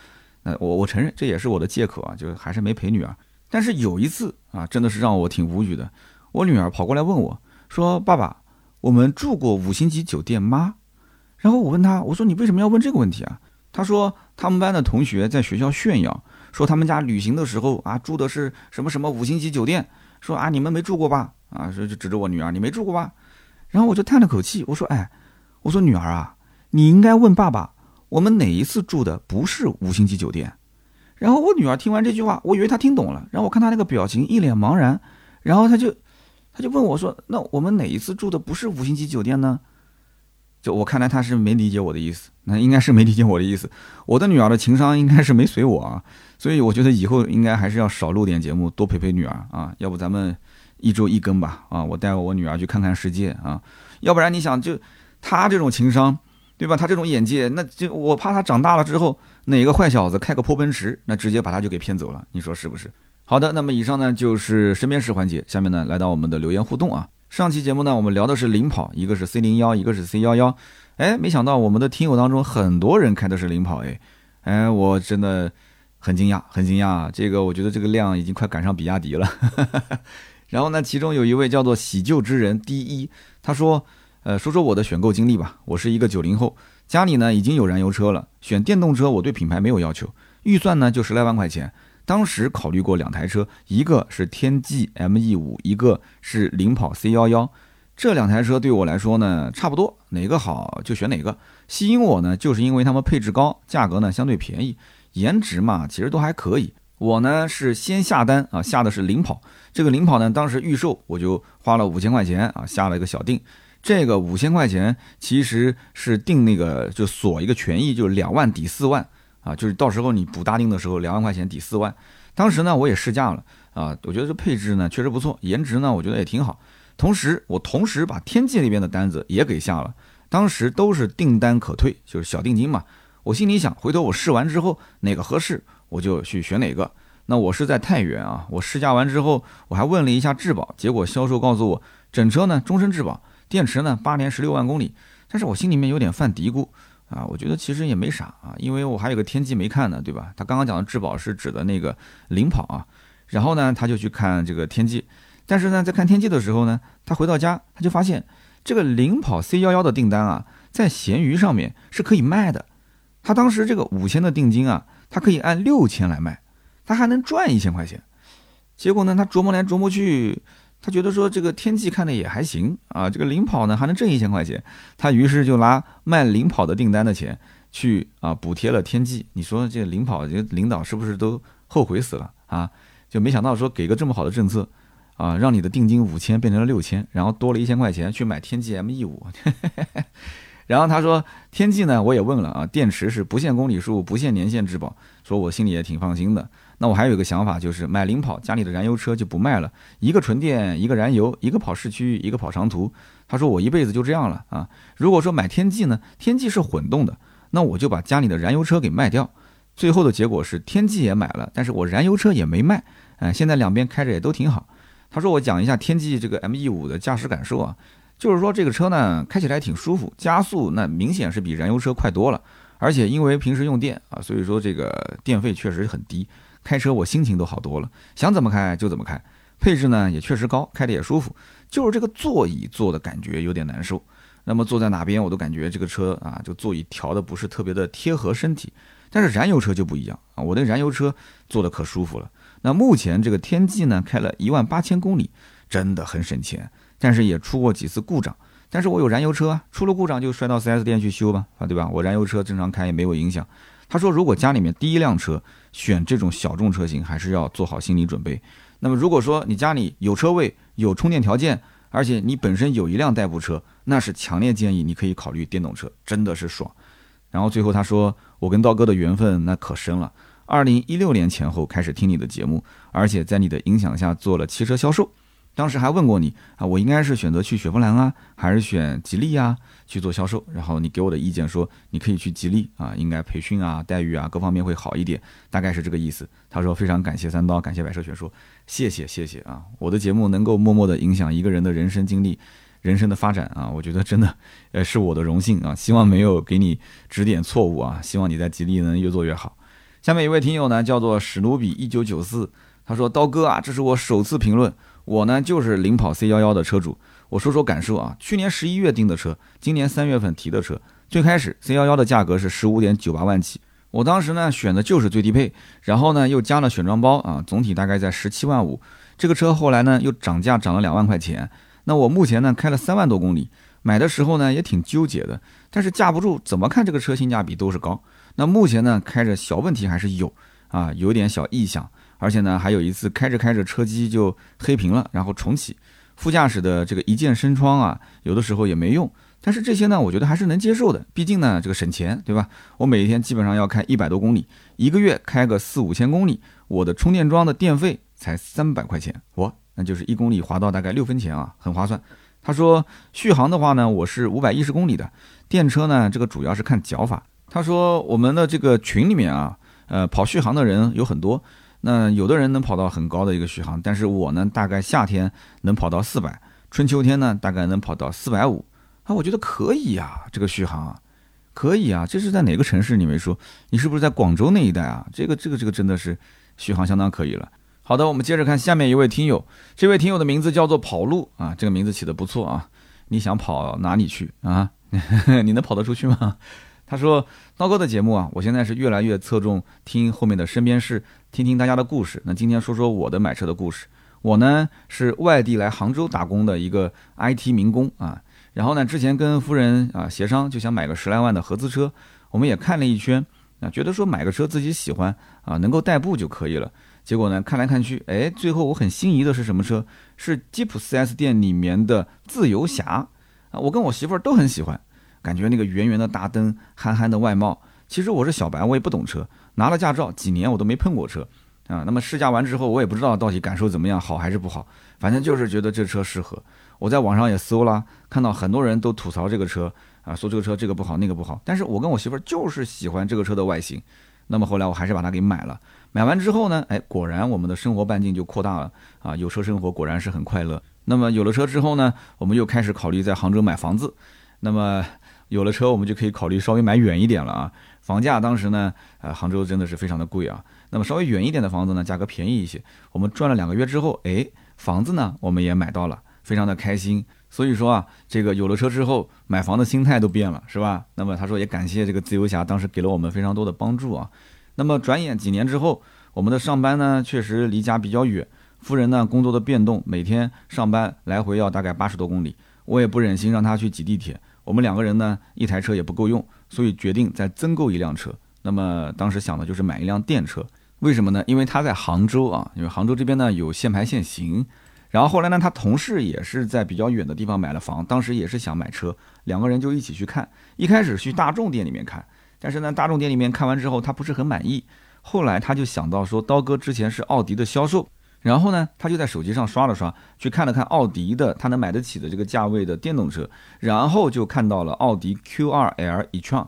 那我我承认这也是我的借口啊，就还是没陪女儿。但是有一次啊，真的是让我挺无语的。我女儿跑过来问我，说：“爸爸，我们住过五星级酒店吗？”然后我问她，我说：“你为什么要问这个问题啊？”他说：“他们班的同学在学校炫耀，说他们家旅行的时候啊，住的是什么什么五星级酒店。说啊，你们没住过吧？啊，说就指着我女儿，你没住过吧？”然后我就叹了口气，我说：“哎，我说女儿啊，你应该问爸爸，我们哪一次住的不是五星级酒店？”然后我女儿听完这句话，我以为她听懂了，然后我看她那个表情一脸茫然，然后她就，她就问我说：“那我们哪一次住的不是五星级酒店呢？”就我看来他是没理解我的意思，那应该是没理解我的意思。我的女儿的情商应该是没随我啊，所以我觉得以后应该还是要少录点节目，多陪陪女儿啊。要不咱们一周一更吧？啊，我带我女儿去看看世界啊。要不然你想，就她这种情商，对吧？她这种眼界，那就我怕她长大了之后。哪个坏小子开个破奔驰，那直接把他就给骗走了，你说是不是？好的，那么以上呢就是身边事环节，下面呢来到我们的留言互动啊。上期节目呢我们聊的是领跑，一个是 C 零幺，一个是 C 幺幺，哎，没想到我们的听友当中很多人开的是领跑，哎，哎，我真的很惊讶，很惊讶，这个我觉得这个量已经快赶上比亚迪了。然后呢，其中有一位叫做喜旧之人第一，他说，呃，说说我的选购经历吧，我是一个九零后。家里呢已经有燃油车了，选电动车我对品牌没有要求，预算呢就十来万块钱。当时考虑过两台车，一个是天际 ME 五，一个是领跑 C 幺幺。这两台车对我来说呢差不多，哪个好就选哪个。吸引我呢就是因为它们配置高，价格呢相对便宜，颜值嘛其实都还可以。我呢是先下单啊，下的是领跑。这个领跑呢当时预售我就花了五千块钱啊，下了一个小定。这个五千块钱其实是定那个就锁一个权益，就是两万抵四万啊，就是到时候你补大定的时候，两万块钱抵四万。当时呢，我也试驾了啊，我觉得这配置呢确实不错，颜值呢我觉得也挺好。同时，我同时把天际那边的单子也给下了，当时都是订单可退，就是小定金嘛。我心里想，回头我试完之后哪个合适，我就去选哪个。那我是在太原啊，我试驾完之后，我还问了一下质保，结果销售告诉我，整车呢终身质保。电池呢，八年十六万公里，但是我心里面有点犯嘀咕啊，我觉得其实也没啥啊，因为我还有个天际没看呢，对吧？他刚刚讲的质保是指的那个领跑啊，然后呢，他就去看这个天际，但是呢，在看天际的时候呢，他回到家他就发现这个领跑 C 幺幺的订单啊，在闲鱼上面是可以卖的，他当时这个五千的定金啊，他可以按六千来卖，他还能赚一千块钱，结果呢，他琢磨来琢磨去。他觉得说这个天际看的也还行啊，这个领跑呢还能挣一千块钱，他于是就拿卖领跑的订单的钱去啊补贴了天际。你说这领跑这领导是不是都后悔死了啊？就没想到说给个这么好的政策啊，让你的定金五千变成了六千，然后多了一千块钱去买天际 ME 五。然后他说天际呢，我也问了啊，电池是不限公里数、不限年限质保，说我心里也挺放心的。那我还有一个想法，就是买领跑，家里的燃油车就不卖了，一个纯电，一个燃油，一个跑市区，一个跑长途。他说我一辈子就这样了啊。如果说买天际呢，天际是混动的，那我就把家里的燃油车给卖掉。最后的结果是天际也买了，但是我燃油车也没卖。哎，现在两边开着也都挺好。他说我讲一下天际这个 ME 五的驾驶感受啊，就是说这个车呢开起来挺舒服，加速那明显是比燃油车快多了，而且因为平时用电啊，所以说这个电费确实很低。开车我心情都好多了，想怎么开就怎么开，配置呢也确实高，开的也舒服，就是这个座椅坐的感觉有点难受。那么坐在哪边我都感觉这个车啊，这个座椅调的不是特别的贴合身体。但是燃油车就不一样啊，我的燃油车坐的可舒服了。那目前这个天际呢，开了一万八千公里，真的很省钱，但是也出过几次故障。但是我有燃油车啊，出了故障就摔到 4S 店去修吧，啊，对吧？我燃油车正常开也没有影响。他说，如果家里面第一辆车选这种小众车型，还是要做好心理准备。那么如果说你家里有车位、有充电条件，而且你本身有一辆代步车，那是强烈建议你可以考虑电动车，真的是爽。然后最后他说，我跟刀哥的缘分那可深了。二零一六年前后开始听你的节目，而且在你的影响下做了汽车销售。当时还问过你啊，我应该是选择去雪佛兰啊，还是选吉利啊去做销售？然后你给我的意见说，你可以去吉利啊，应该培训啊、待遇啊各方面会好一点，大概是这个意思。他说非常感谢三刀，感谢百车全说，谢谢谢谢啊！我的节目能够默默的影响一个人的人生经历、人生的发展啊，我觉得真的呃是我的荣幸啊！希望没有给你指点错误啊，希望你在吉利能越做越好。下面一位听友呢叫做史努比一九九四，他说刀哥啊，这是我首次评论。我呢就是领跑 C 幺幺的车主，我说说感受啊。去年十一月订的车，今年三月份提的车。最开始 C 幺幺的价格是十五点九八万起，我当时呢选的就是最低配，然后呢又加了选装包啊，总体大概在十七万五。这个车后来呢又涨价涨了两万块钱。那我目前呢开了三万多公里，买的时候呢也挺纠结的，但是架不住怎么看这个车性价比都是高。那目前呢开着小问题还是有啊，有点小异响。而且呢，还有一次开着开着车机就黑屏了，然后重启。副驾驶的这个一键升窗啊，有的时候也没用。但是这些呢，我觉得还是能接受的，毕竟呢，这个省钱，对吧？我每天基本上要开一百多公里，一个月开个四五千公里，我的充电桩的电费才三百块钱，我那就是一公里划到大概六分钱啊，很划算。他说续航的话呢，我是五百一十公里的电车呢，这个主要是看脚法。他说我们的这个群里面啊，呃，跑续航的人有很多。那有的人能跑到很高的一个续航，但是我呢，大概夏天能跑到四百，春秋天呢，大概能跑到四百五啊，我觉得可以呀，这个续航啊，可以啊，这是在哪个城市？你没说，你是不是在广州那一带啊？这个这个这个真的是续航相当可以了。好的，我们接着看下面一位听友，这位听友的名字叫做跑路啊，这个名字起得不错啊，你想跑哪里去啊？你能跑得出去吗？他说：“刀哥的节目啊，我现在是越来越侧重听后面的身边事，听听大家的故事。那今天说说我的买车的故事。我呢是外地来杭州打工的一个 IT 民工啊。然后呢，之前跟夫人啊协商，就想买个十来万的合资车。我们也看了一圈啊，觉得说买个车自己喜欢啊，能够代步就可以了。结果呢，看来看去，哎，最后我很心仪的是什么车？是吉普 4S 店里面的自由侠啊。我跟我媳妇儿都很喜欢。”感觉那个圆圆的大灯，憨憨的外貌。其实我是小白，我也不懂车，拿了驾照几年我都没碰过车啊。那么试驾完之后，我也不知道到底感受怎么样，好还是不好。反正就是觉得这车适合。我在网上也搜了，看到很多人都吐槽这个车啊，说这个车这个不好那个不好。但是我跟我媳妇儿就是喜欢这个车的外形。那么后来我还是把它给买了。买完之后呢，哎，果然我们的生活半径就扩大了啊，有车生活果然是很快乐。那么有了车之后呢，我们又开始考虑在杭州买房子。那么有了车，我们就可以考虑稍微买远一点了啊。房价当时呢，呃，杭州真的是非常的贵啊。那么稍微远一点的房子呢，价格便宜一些。我们赚了两个月之后，哎，房子呢我们也买到了，非常的开心。所以说啊，这个有了车之后，买房的心态都变了，是吧？那么他说也感谢这个自由侠当时给了我们非常多的帮助啊。那么转眼几年之后，我们的上班呢确实离家比较远，夫人呢工作的变动，每天上班来回要大概八十多公里，我也不忍心让她去挤地铁。我们两个人呢，一台车也不够用，所以决定再增购一辆车。那么当时想的就是买一辆电车，为什么呢？因为他在杭州啊，因为杭州这边呢有限牌限行。然后后来呢，他同事也是在比较远的地方买了房，当时也是想买车，两个人就一起去看。一开始去大众店里面看，但是呢，大众店里面看完之后，他不是很满意。后来他就想到说，刀哥之前是奥迪的销售。然后呢，他就在手机上刷了刷，去看了看奥迪的他能买得起的这个价位的电动车，然后就看到了奥迪 Q2L e-tron，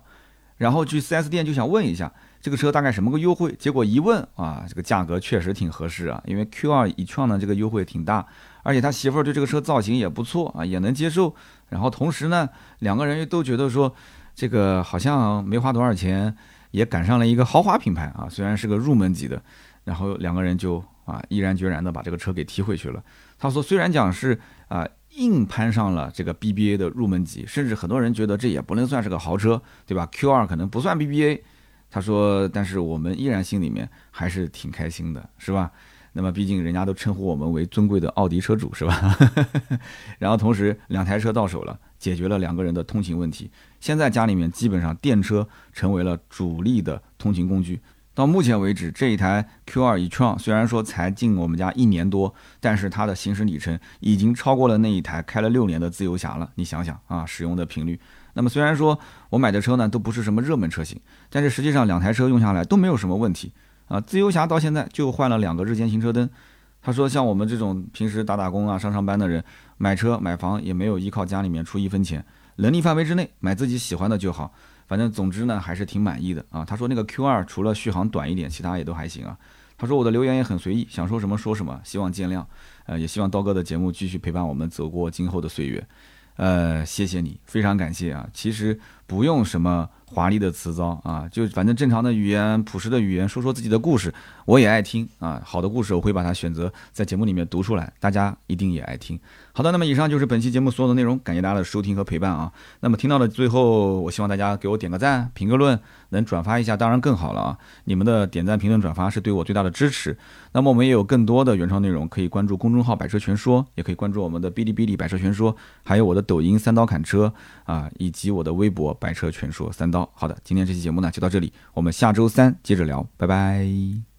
然后去 4S 店就想问一下这个车大概什么个优惠，结果一问啊，这个价格确实挺合适啊，因为 Q2 e-tron 呢这个优惠挺大，而且他媳妇儿对这个车造型也不错啊，也能接受，然后同时呢，两个人又都觉得说这个好像没花多少钱，也赶上了一个豪华品牌啊，虽然是个入门级的，然后两个人就。啊，毅然决然的把这个车给提回去了。他说，虽然讲是啊硬攀上了这个 BBA 的入门级，甚至很多人觉得这也不能算是个豪车，对吧？Q2 可能不算 BBA。他说，但是我们依然心里面还是挺开心的，是吧？那么毕竟人家都称呼我们为尊贵的奥迪车主，是吧？然后同时两台车到手了，解决了两个人的通勤问题。现在家里面基本上电车成为了主力的通勤工具。到目前为止，这一台 Q2 e-tron 虽然说才进我们家一年多，但是它的行驶里程已经超过了那一台开了六年的自由侠了。你想想啊，使用的频率。那么虽然说我买的车呢都不是什么热门车型，但是实际上两台车用下来都没有什么问题啊。自由侠到现在就换了两个日间行车灯。他说像我们这种平时打打工啊、上上班的人，买车买房也没有依靠家里面出一分钱，能力范围之内买自己喜欢的就好。反正总之呢，还是挺满意的啊。他说那个 Q2 除了续航短一点，其他也都还行啊。他说我的留言也很随意，想说什么说什么，希望见谅。呃，也希望刀哥的节目继续陪伴我们走过今后的岁月。呃，谢谢你，非常感谢啊。其实不用什么。华丽的词藻啊，就反正正常的语言、朴实的语言，说说自己的故事，我也爱听啊。好的故事，我会把它选择在节目里面读出来，大家一定也爱听。好的，那么以上就是本期节目所有的内容，感谢大家的收听和陪伴啊。那么听到了最后，我希望大家给我点个赞、评个论，能转发一下，当然更好了啊。你们的点赞、评论、转发是对我最大的支持。那么我们也有更多的原创内容，可以关注公众号“百车全说”，也可以关注我们的哔哩哔哩“百车全说”，还有我的抖音“三刀砍车”啊，以及我的微博“百车全说三刀”。好的，今天这期节目呢就到这里，我们下周三接着聊，拜拜。